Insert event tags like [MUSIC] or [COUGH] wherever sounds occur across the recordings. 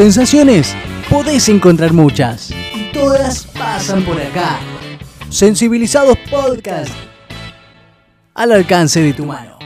Sensaciones podés encontrar muchas. Y todas pasan por acá. Sensibilizados Podcast. Al alcance de tu mano.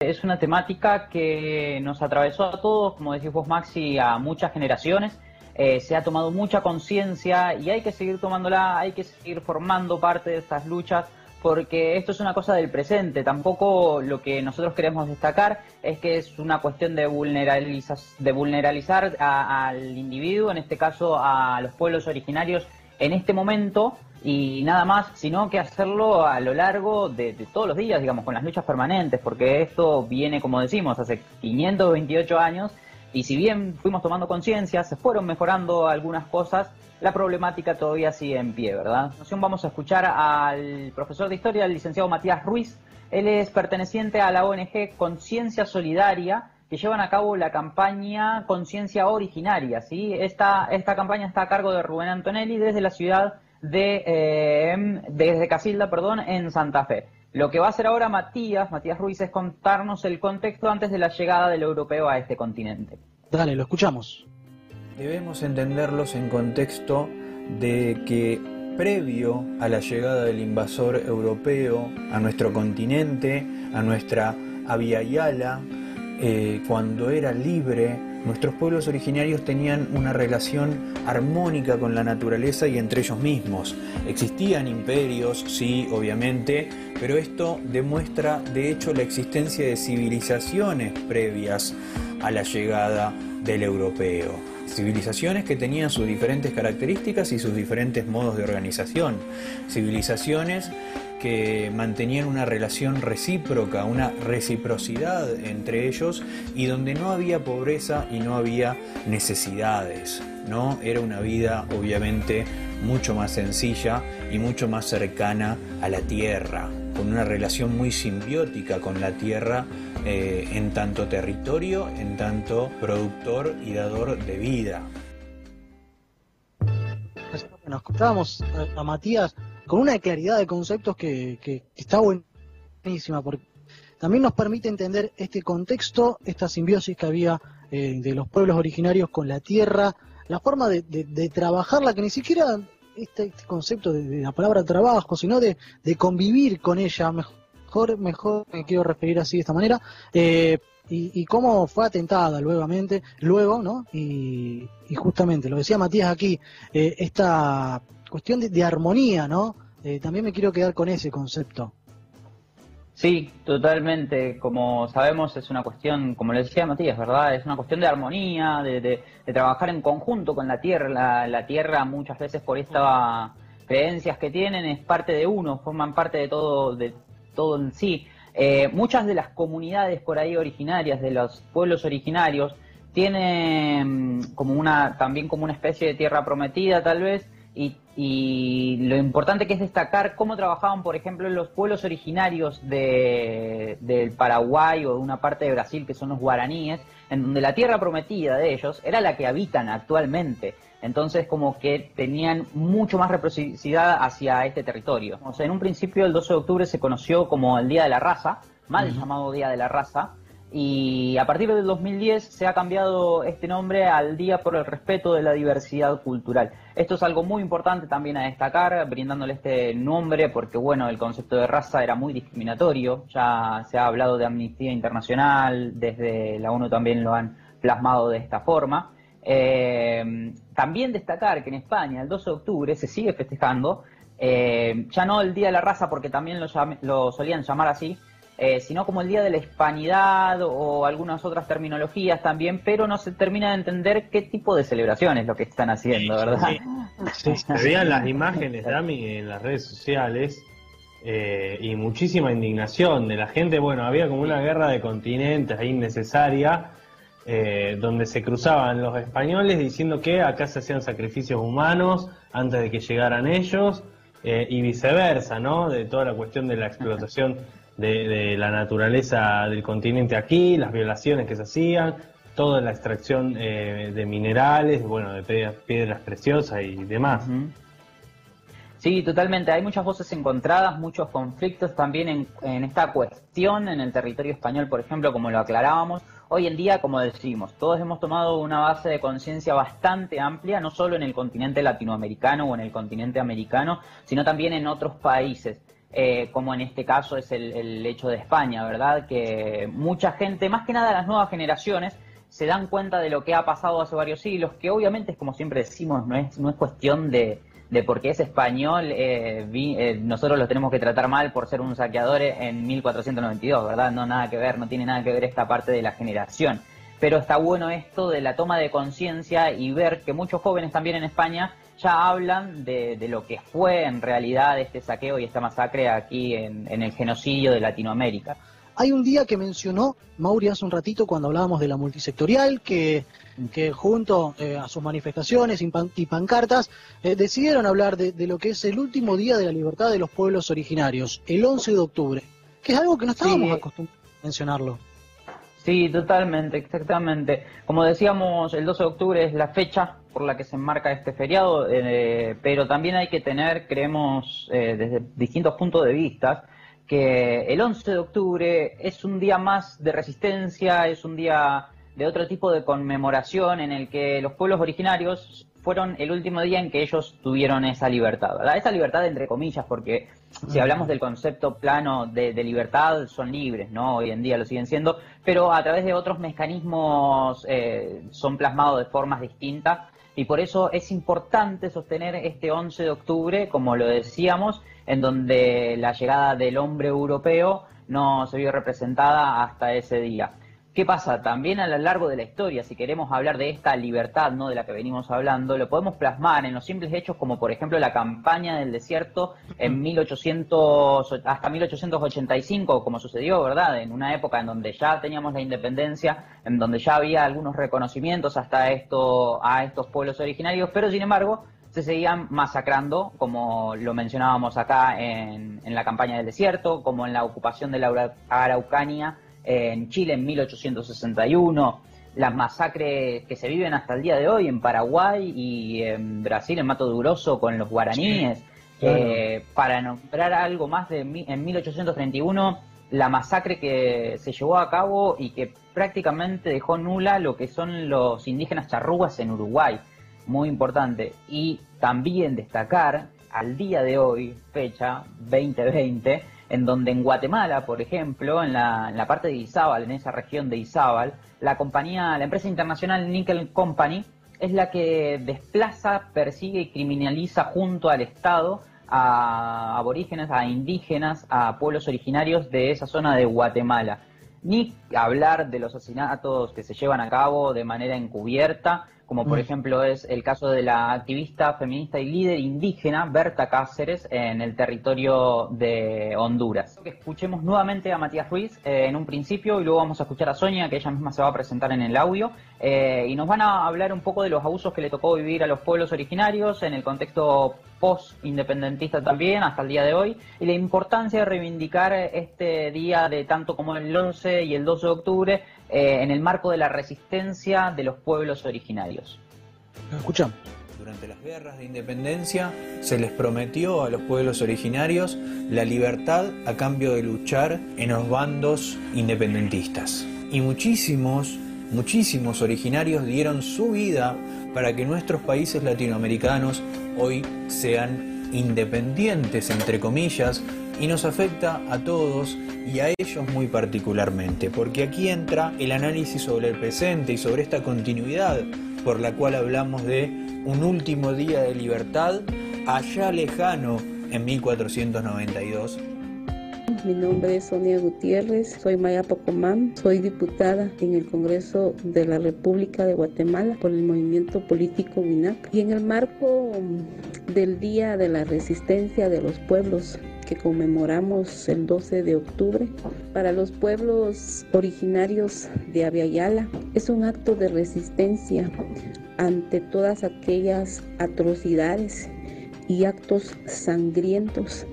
Es una temática que nos atravesó a todos, como decís vos Maxi, a muchas generaciones. Eh, se ha tomado mucha conciencia y hay que seguir tomándola, hay que seguir formando parte de estas luchas porque esto es una cosa del presente. Tampoco lo que nosotros queremos destacar es que es una cuestión de, vulneralizar, de vulneralizar al individuo, en este caso a los pueblos originarios en este momento y nada más, sino que hacerlo a lo largo de, de, todos los días, digamos, con las luchas permanentes, porque esto viene, como decimos, hace 528 años y si bien fuimos tomando conciencia, se fueron mejorando algunas cosas, la problemática todavía sigue en pie, ¿verdad? Vamos a escuchar al profesor de historia, el licenciado Matías Ruiz. Él es perteneciente a la ONG Conciencia Solidaria, que llevan a cabo la campaña Conciencia Originaria. ¿sí? Esta, esta campaña está a cargo de Rubén Antonelli desde la ciudad de eh, desde Casilda, perdón, en Santa Fe. Lo que va a hacer ahora Matías, Matías Ruiz, es contarnos el contexto antes de la llegada del europeo a este continente. Dale, lo escuchamos. Debemos entenderlos en contexto de que previo a la llegada del invasor europeo a nuestro continente, a nuestra Avia Yala, eh, cuando era libre, nuestros pueblos originarios tenían una relación armónica con la naturaleza y entre ellos mismos. Existían imperios, sí, obviamente, pero esto demuestra de hecho la existencia de civilizaciones previas a la llegada del europeo. Civilizaciones que tenían sus diferentes características y sus diferentes modos de organización. Civilizaciones que mantenían una relación recíproca, una reciprocidad entre ellos y donde no había pobreza y no había necesidades, ¿no? Era una vida obviamente mucho más sencilla y mucho más cercana a la tierra, con una relación muy simbiótica con la tierra eh, en tanto territorio, en tanto productor y dador de vida. Nos contábamos a Matías con una claridad de conceptos que, que, está buenísima, porque también nos permite entender este contexto, esta simbiosis que había eh, de los pueblos originarios con la tierra, la forma de, de, trabajarla, que ni siquiera este, este concepto de, la palabra trabajo, sino de, convivir con ella, mejor, mejor me quiero referir así de esta manera, eh, y, cómo fue atentada luegamente, luego, ¿no? Y, justamente, lo decía Matías aquí, eh, esta cuestión de, armonía, ¿no? Eh, también me quiero quedar con ese concepto. Sí, totalmente. Como sabemos, es una cuestión, como le decía Matías, ¿verdad? Es una cuestión de armonía, de, trabajar en conjunto con la tierra. La, tierra, muchas veces, por estas creencias que tienen, es parte de uno, forman parte de todo, de todo en sí. Eh, muchas de las comunidades por ahí originarias, de los pueblos originarios, tienen como una, también como una especie de tierra prometida, tal vez, y, lo importante que es destacar cómo trabajaban, por ejemplo, los pueblos originarios de, del Paraguay o de una parte de Brasil, que son los guaraníes, en donde la tierra prometida de ellos era la que habitan actualmente. Entonces, como que tenían mucho más reciprocidad hacia este territorio. O sea, en un principio, el 12 de octubre se conoció como el Día de la Raza, mal llamado Día de la Raza, y a partir del 2010 se ha cambiado este nombre al Día por el Respeto de la Diversidad Cultural. Esto es algo muy importante también a destacar, brindándole este nombre, porque bueno, el concepto de raza era muy discriminatorio, ya se ha hablado de Amnistía Internacional, desde la ONU también lo han plasmado de esta forma. Eh, también destacar que en España el 12 de octubre se sigue festejando, eh, ya no el Día de la Raza, porque también lo, lo solían llamar así, eh, sino como el Día de la Hispanidad o algunas otras terminologías también, pero no se termina de entender qué tipo de celebración es lo que están haciendo, ¿verdad? Sí, [LAUGHS] se veían las imágenes, Dami, en las redes sociales eh, y muchísima indignación de la gente. Bueno, había como una guerra de continentes ahí innecesaria. Eh, donde se cruzaban los españoles diciendo que acá se hacían sacrificios humanos antes de que llegaran ellos y viceversa, ¿no? De toda la cuestión de la explotación de, la naturaleza del continente aquí, las violaciones que se hacían, toda la extracción eh, de minerales, bueno, de piedras, preciosas y demás. Sí, totalmente. Hay muchas voces encontradas, muchos conflictos también en, en, esta cuestión en el territorio español, por ejemplo, como lo aclarábamos. Hoy en día, como decimos, todos hemos tomado una base de conciencia bastante amplia, no solo en el continente latinoamericano o en el continente americano, sino también en otros países. Eh, como en este caso es el, hecho de España, ¿verdad? Que mucha gente, más que nada las nuevas generaciones, se dan cuenta de lo que ha pasado hace varios siglos, que obviamente es como siempre decimos, no es, no es cuestión de, de por qué es español, eh, eh, nosotros lo tenemos que tratar mal por ser un saqueador en 1492, ¿verdad? No nada que ver, no tiene nada que ver esta parte de la generación. Pero está bueno esto de la toma de conciencia y ver que muchos jóvenes también en España ya hablan de, lo que fue en realidad este saqueo y esta masacre aquí en, el genocidio de Latinoamérica. Hay un día que mencionó Mauri hace un ratito cuando hablábamos de la multisectorial, que, que junto eh, a sus manifestaciones y, pancartas eh, decidieron hablar de, lo que es el último día de la libertad de los pueblos originarios, el 11 de octubre, que es algo que no estábamos acostumbrados a mencionarlo. Sí, totalmente, exactamente. Como decíamos, el 12 de octubre es la fecha por la que se enmarca este feriado, eh, pero también hay que tener, creemos, eh, desde distintos puntos de vista, que el 11 de octubre es un día más de resistencia, es un día de otro tipo de conmemoración en el que los pueblos originarios fueron el último día en que ellos tuvieron esa libertad. Esa libertad entre comillas, porque si hablamos del concepto plano de, libertad, son libres, ¿no? Hoy en día lo siguen siendo, pero a través de otros mecanismos eh, son plasmados de formas distintas y por eso es importante sostener este 11 de octubre, como lo decíamos, en donde la llegada del hombre europeo no se vio representada hasta ese día. ¿Qué pasa? También a lo largo de la historia, si queremos hablar de esta libertad ¿no? de la que venimos hablando, lo podemos plasmar en los simples hechos como por ejemplo la campaña del desierto en 1800, hasta 1885, como sucedió, ¿verdad? En una época en donde ya teníamos la independencia, en donde ya había algunos reconocimientos hasta esto, a estos pueblos originarios, pero sin embargo se seguían masacrando, como lo mencionábamos acá en, en la campaña del desierto, como en la ocupación de la Araucanía en Chile en 1861, las masacres que se viven hasta el día de hoy en Paraguay y en Brasil, en Mato Duroso, con los guaraníes. Eh, para nombrar algo más de en 1831, la masacre que se llevó a cabo y que prácticamente dejó nula lo que son los indígenas charrúas en Uruguay. Muy importante. Y también destacar al día de hoy, fecha 2020, en donde en Guatemala, por ejemplo, en la, en la parte de Izabal, en esa región de Izabal, la compañía, la empresa internacional Nickel Company es la que desplaza, persigue y criminaliza junto al Estado a aborígenes, a indígenas, a pueblos originarios de esa zona de Guatemala. Ni hablar de los asesinatos que se llevan a cabo de manera encubierta como por mm. ejemplo es el caso de la activista feminista y líder indígena Berta Cáceres en el territorio de Honduras. Escuchemos nuevamente a Matías Ruiz eh, en un principio y luego vamos a escuchar a Sonia, que ella misma se va a presentar en el audio, eh, y nos van a hablar un poco de los abusos que le tocó vivir a los pueblos originarios en el contexto post-independentista también hasta el día de hoy y la importancia de reivindicar este día de tanto como el 11 y el 12 de octubre eh, en el marco de la resistencia de los pueblos originarios. Escuchamos. Durante las guerras de independencia se les prometió a los pueblos originarios la libertad a cambio de luchar en los bandos independentistas. Y muchísimos, muchísimos originarios dieron su vida para que nuestros países latinoamericanos hoy sean independientes, entre comillas, y nos afecta a todos y a ellos muy particularmente, porque aquí entra el análisis sobre el presente y sobre esta continuidad por la cual hablamos de un último día de libertad allá lejano en 1492. Mi nombre es Sonia Gutiérrez, soy Maya Pocomán, soy diputada en el Congreso de la República de Guatemala por el movimiento político WINAC. Y en el marco del Día de la Resistencia de los Pueblos que conmemoramos el 12 de octubre, para los pueblos originarios de Aviala es un acto de resistencia ante todas aquellas atrocidades y actos sangrientos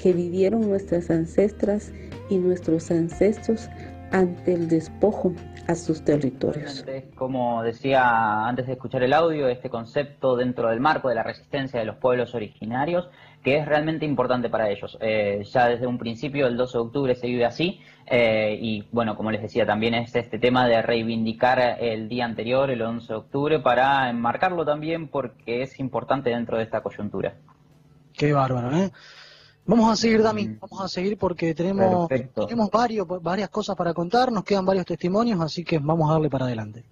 que vivieron nuestras ancestras y nuestros ancestros ante el despojo a sus territorios. Como decía antes de escuchar el audio, este concepto dentro del marco de la resistencia de los pueblos originarios, que es realmente importante para ellos. Eh, ya desde un principio, el 12 de octubre se vive así, eh, y bueno, como les decía, también es este tema de reivindicar el día anterior, el 11 de octubre, para enmarcarlo también porque es importante dentro de esta coyuntura. Qué bárbaro, ¿eh? Vamos a seguir, Dami, vamos a seguir porque tenemos, tenemos varios, varias cosas para contar, nos quedan varios testimonios, así que vamos a darle para adelante.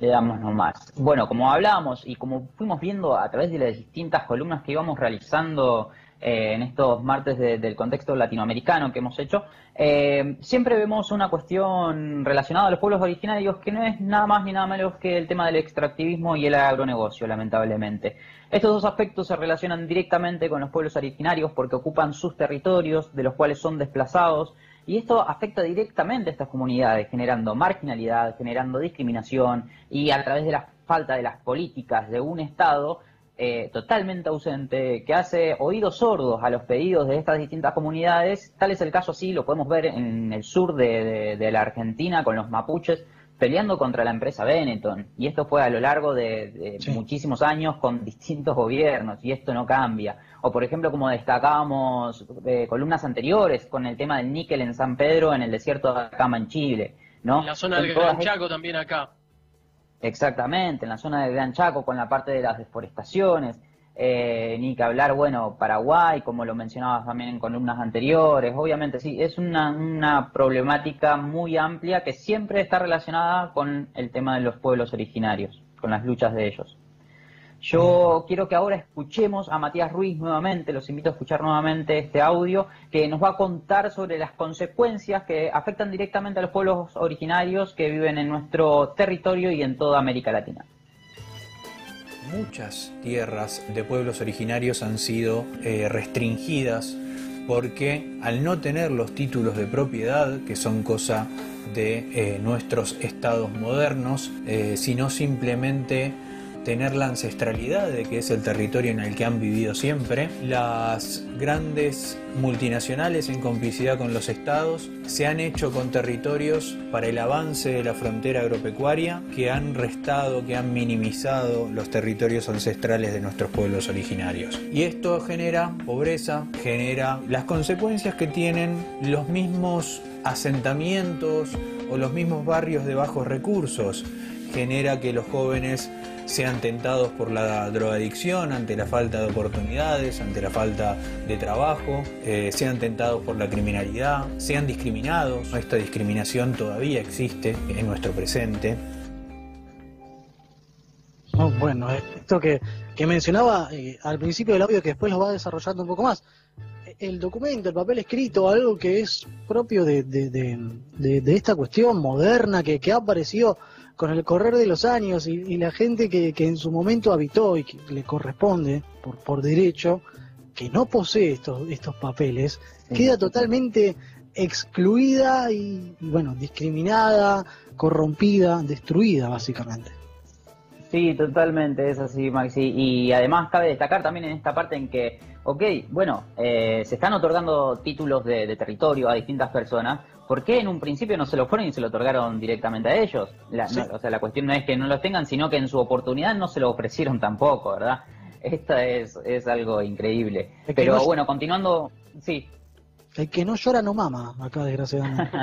Le damos nomás. Bueno, como hablábamos y como fuimos viendo a través de las distintas columnas que íbamos realizando eh, en estos martes del contexto latinoamericano que hemos hecho, eh, siempre vemos una cuestión relacionada a los pueblos originarios que no es nada más ni nada menos que el tema del extractivismo y el agronegocio, lamentablemente. Estos dos aspectos se relacionan directamente con los pueblos originarios porque ocupan sus territorios, de los cuales son desplazados, y esto afecta directamente a estas comunidades, generando marginalidad, generando discriminación y a través de la falta de las políticas de un Estado, eh, totalmente ausente, que hace oídos sordos a los pedidos de estas distintas comunidades. Tal es el caso, sí, lo podemos ver en el sur de, la Argentina con los mapuches peleando contra la empresa Benetton. Y esto fue a lo largo de, muchísimos años con distintos gobiernos y esto no cambia. O por ejemplo, como destacábamos eh, columnas anteriores con el tema del níquel en San Pedro, en el desierto de Acama, en Chile. ¿no? En la zona del Gran Chaco también acá. Exactamente, en la zona del Gran Chaco con la parte de las deforestaciones, eh, ni que hablar, bueno, Paraguay, como lo mencionabas también en columnas anteriores, obviamente sí, es una, una problemática muy amplia que siempre está relacionada con el tema de los pueblos originarios, con las luchas de ellos. Yo quiero que ahora escuchemos a Matías Ruiz nuevamente, los invito a escuchar nuevamente este audio, que nos va a contar sobre las consecuencias que afectan directamente a los pueblos originarios que viven en nuestro territorio y en toda América Latina. Muchas tierras de pueblos originarios han sido eh, restringidas porque al no tener los títulos de propiedad, que son cosa de eh, nuestros estados modernos, eh, sino simplemente tener la ancestralidad de que es el territorio en el que han vivido siempre. Las grandes multinacionales en complicidad con los estados se han hecho con territorios para el avance de la frontera agropecuaria que han restado, que han minimizado los territorios ancestrales de nuestros pueblos originarios. Y esto genera pobreza, genera las consecuencias que tienen los mismos asentamientos o los mismos barrios de bajos recursos. Genera que los jóvenes sean tentados por la drogadicción ante la falta de oportunidades, ante la falta de trabajo, eh, sean tentados por la criminalidad, sean discriminados. Esta discriminación todavía existe en nuestro presente. bueno, esto que, mencionaba eh, al principio del audio que después lo va desarrollando un poco más. El documento, el papel escrito, algo que es propio de, esta cuestión moderna que, que ha aparecido con el correr de los años y, la gente que, en su momento habitó y que le corresponde por, por derecho, que no posee estos, estos papeles, queda totalmente excluida y, bueno, discriminada, corrompida, destruida básicamente. Sí, totalmente, es así, Maxi. Y además cabe destacar también en esta parte en que, ok, bueno, eh, se están otorgando títulos de, territorio a distintas personas, ¿por qué en un principio no se los fueron y se lo otorgaron directamente a ellos? o sea, la cuestión no es que no los tengan, sino que en su oportunidad no se lo ofrecieron tampoco, ¿verdad? [LAUGHS] Esta es, es algo increíble. Pero bueno, continuando, sí. El que no llora no mama, acá desgraciadamente.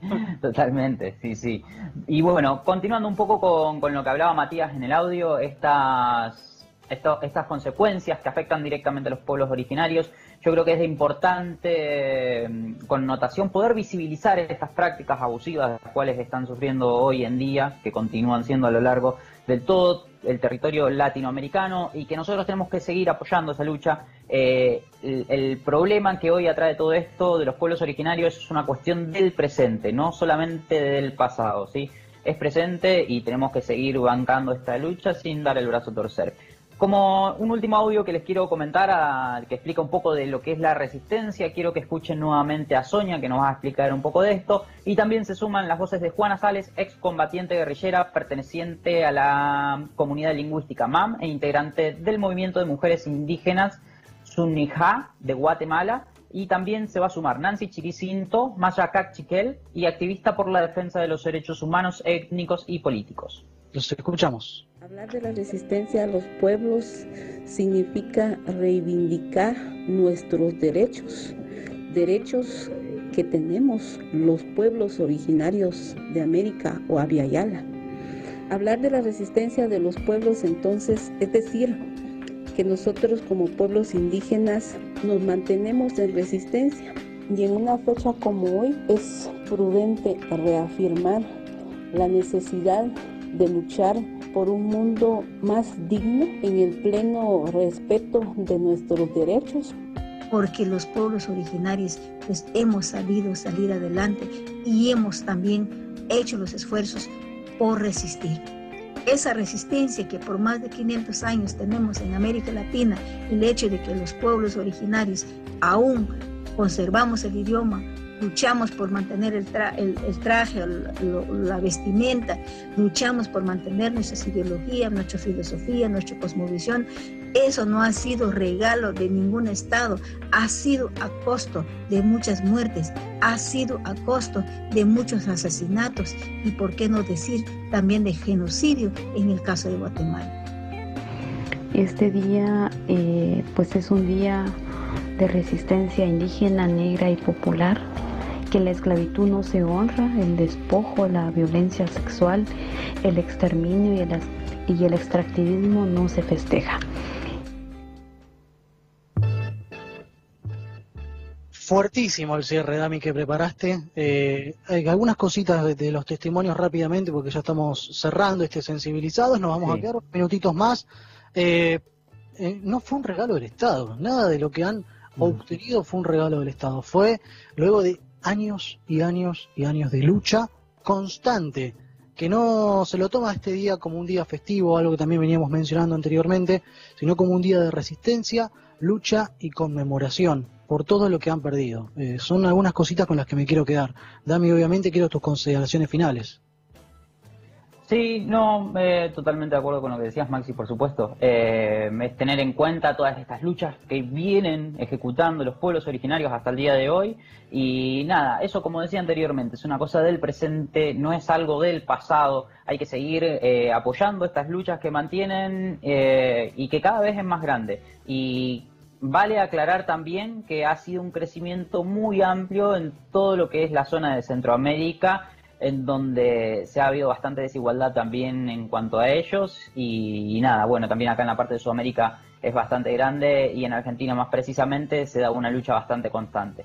[LAUGHS] Totalmente, sí, sí. Y bueno, continuando un poco con, con lo que hablaba Matías en el audio, estas, estas consecuencias que afectan directamente a los pueblos originarios, yo creo que es de importante mm, connotación poder visibilizar estas prácticas abusivas las cuales están sufriendo hoy en día, que continúan siendo a lo largo de todo el territorio latinoamericano y que nosotros tenemos que seguir apoyando esa lucha. Eh, el, problema que hoy atrae todo esto de los pueblos originarios es una cuestión del presente, no solamente del pasado, ¿sí? Es presente y tenemos que seguir bancando esta lucha sin dar el brazo a torcer. Como un último audio que les quiero comentar, que explica un poco de lo que es la resistencia, quiero que escuchen nuevamente a Sonia, que nos va a explicar un poco de esto, y también se suman las voces de Juana Sales, excombatiente guerrillera perteneciente a la comunidad lingüística MAM e integrante del movimiento de mujeres indígenas Sunija de Guatemala, y también se va a sumar Nancy Chiquicinto, Maya Chiquel y activista por la defensa de los derechos humanos, étnicos y políticos. Los escuchamos. Hablar de la resistencia a los pueblos significa reivindicar nuestros derechos, derechos que tenemos los pueblos originarios de América o Aviala. Hablar de la resistencia de los pueblos entonces es decir que nosotros como pueblos indígenas nos mantenemos en resistencia y en una fecha como hoy es prudente reafirmar la necesidad de luchar por un mundo más digno en el pleno respeto de nuestros derechos. Porque los pueblos originarios pues hemos sabido salir adelante y hemos también hecho los esfuerzos por resistir. Esa resistencia que por más de 500 años tenemos en América Latina, el hecho de que los pueblos originarios aún conservamos el idioma, luchamos por mantener el, traje, la vestimenta, luchamos por mantener nuestras ideologías, nuestra filosofía, nuestra cosmovisión. Eso no ha sido regalo de ningún Estado, ha sido a costo de muchas muertes, ha sido a costo de muchos asesinatos. Y, por qué no decir, también de genocidio en el caso de Guatemala. Este día, eh, pues es un día de resistencia indígena, negra y popular que la esclavitud no se honra, el despojo, la violencia sexual, el exterminio y el, y el extractivismo no se festeja. Fuertísimo el cierre, Dami, que preparaste. Eh, hay algunas cositas de, los testimonios rápidamente, porque ya estamos cerrando este sensibilizados. Nos vamos a quedar minutitos más. Eh, eh, no fue un regalo del Estado, nada de lo que han obtenido fue un regalo del Estado. Fue luego de años y años y años de lucha constante, que no se lo toma este día como un día festivo, algo que también veníamos mencionando anteriormente, sino como un día de resistencia, lucha y conmemoración por todo lo que han perdido. Eh, son algunas cositas con las que me quiero quedar. Dami, obviamente quiero tus consideraciones finales. Sí, no, eh, totalmente de acuerdo con lo que decías, Maxi, por supuesto. Eh, es tener en cuenta todas estas luchas que vienen ejecutando los pueblos originarios hasta el día de hoy. Y nada, eso como decía anteriormente, es una cosa del presente, no es algo del pasado. Hay que seguir eh, apoyando estas luchas que mantienen eh, y que cada vez es más grande. Y vale aclarar también que ha sido un crecimiento muy amplio en todo lo que es la zona de Centroamérica en donde se ha habido bastante desigualdad también en cuanto a ellos y, nada, bueno, también acá en la parte de Sudamérica es bastante grande y en Argentina más precisamente se da una lucha bastante constante.